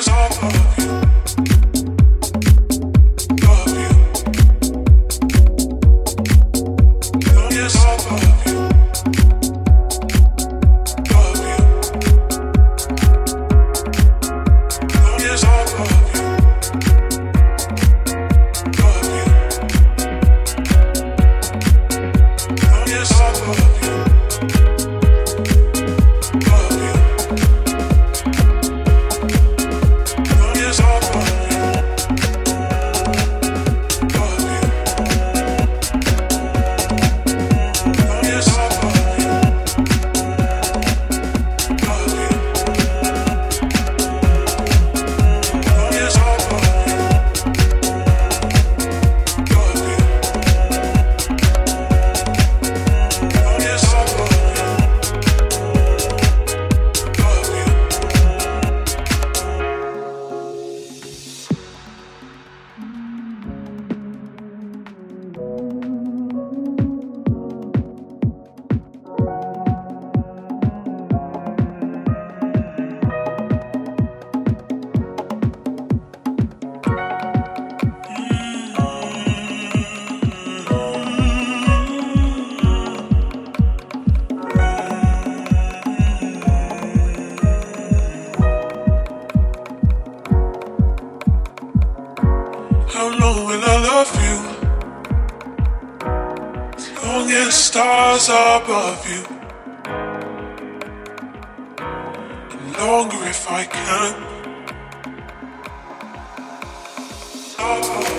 Yes, I love you. When I love you. As long as stars are above you. And longer if I can. Oh.